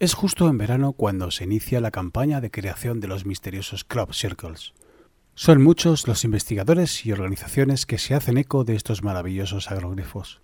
Es justo en verano cuando se inicia la campaña de creación de los misteriosos crop circles. Son muchos los investigadores y organizaciones que se hacen eco de estos maravillosos agroglifos,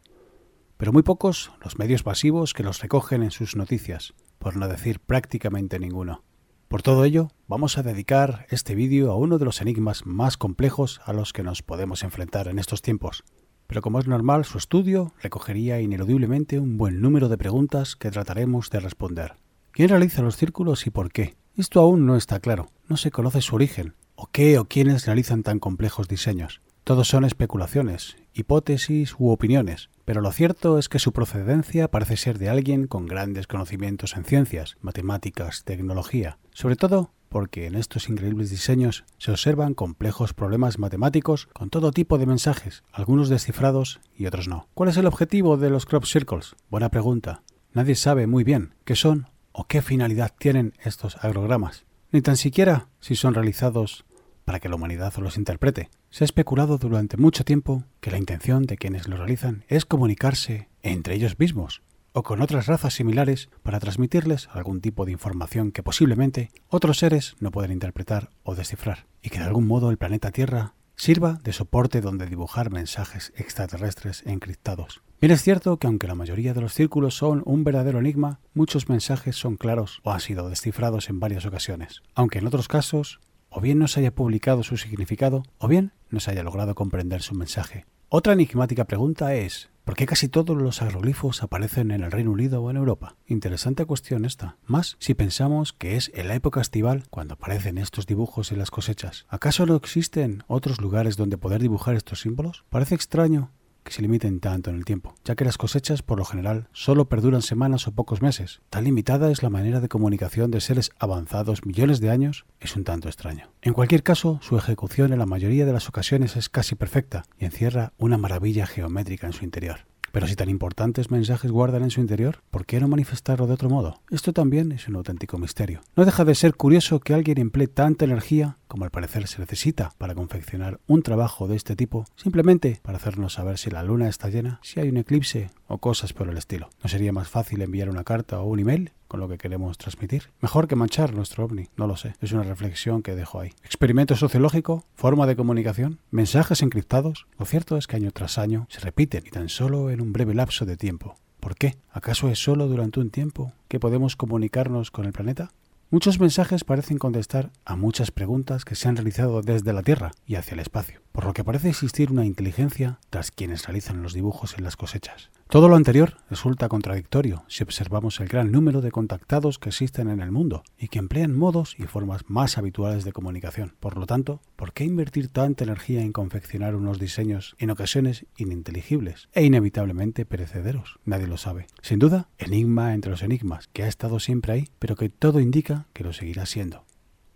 pero muy pocos los medios masivos que los recogen en sus noticias, por no decir prácticamente ninguno. Por todo ello, vamos a dedicar este vídeo a uno de los enigmas más complejos a los que nos podemos enfrentar en estos tiempos, pero como es normal, su estudio recogería ineludiblemente un buen número de preguntas que trataremos de responder. ¿Quién realiza los círculos y por qué? Esto aún no está claro, no se conoce su origen, o qué o quiénes realizan tan complejos diseños. Todos son especulaciones, hipótesis u opiniones, pero lo cierto es que su procedencia parece ser de alguien con grandes conocimientos en ciencias, matemáticas, tecnología, sobre todo porque en estos increíbles diseños se observan complejos problemas matemáticos con todo tipo de mensajes, algunos descifrados y otros no. ¿Cuál es el objetivo de los crop circles? Buena pregunta. Nadie sabe muy bien qué son o qué finalidad tienen estos agrogramas, ni tan siquiera si son realizados para que la humanidad los interprete. Se ha especulado durante mucho tiempo que la intención de quienes lo realizan es comunicarse entre ellos mismos o con otras razas similares para transmitirles algún tipo de información que posiblemente otros seres no pueden interpretar o descifrar, y que de algún modo el planeta Tierra sirva de soporte donde dibujar mensajes extraterrestres encriptados. Bien es cierto que aunque la mayoría de los círculos son un verdadero enigma, muchos mensajes son claros o han sido descifrados en varias ocasiones, aunque en otros casos o bien no se haya publicado su significado o bien no se haya logrado comprender su mensaje. Otra enigmática pregunta es ¿Por qué casi todos los agroglifos aparecen en el Reino Unido o en Europa? Interesante cuestión esta, más si pensamos que es en la época estival cuando aparecen estos dibujos en las cosechas. ¿Acaso no existen otros lugares donde poder dibujar estos símbolos? Parece extraño que se limiten tanto en el tiempo, ya que las cosechas por lo general solo perduran semanas o pocos meses. Tan limitada es la manera de comunicación de seres avanzados millones de años, es un tanto extraño. En cualquier caso, su ejecución en la mayoría de las ocasiones es casi perfecta y encierra una maravilla geométrica en su interior. Pero si tan importantes mensajes guardan en su interior, ¿por qué no manifestarlo de otro modo? Esto también es un auténtico misterio. No deja de ser curioso que alguien emplee tanta energía como al parecer se necesita para confeccionar un trabajo de este tipo, simplemente para hacernos saber si la luna está llena, si hay un eclipse o cosas por el estilo. ¿No sería más fácil enviar una carta o un email con lo que queremos transmitir? Mejor que manchar nuestro ovni, no lo sé. Es una reflexión que dejo ahí. Experimento sociológico, forma de comunicación, mensajes encriptados. Lo cierto es que año tras año se repiten y tan solo en un breve lapso de tiempo. ¿Por qué? ¿Acaso es solo durante un tiempo que podemos comunicarnos con el planeta? Muchos mensajes parecen contestar a muchas preguntas que se han realizado desde la Tierra y hacia el espacio, por lo que parece existir una inteligencia tras quienes realizan los dibujos en las cosechas. Todo lo anterior resulta contradictorio si observamos el gran número de contactados que existen en el mundo y que emplean modos y formas más habituales de comunicación. Por lo tanto, ¿por qué invertir tanta energía en confeccionar unos diseños en ocasiones ininteligibles e inevitablemente perecederos? Nadie lo sabe. Sin duda, enigma entre los enigmas, que ha estado siempre ahí, pero que todo indica que lo seguirá siendo.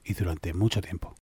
Y durante mucho tiempo.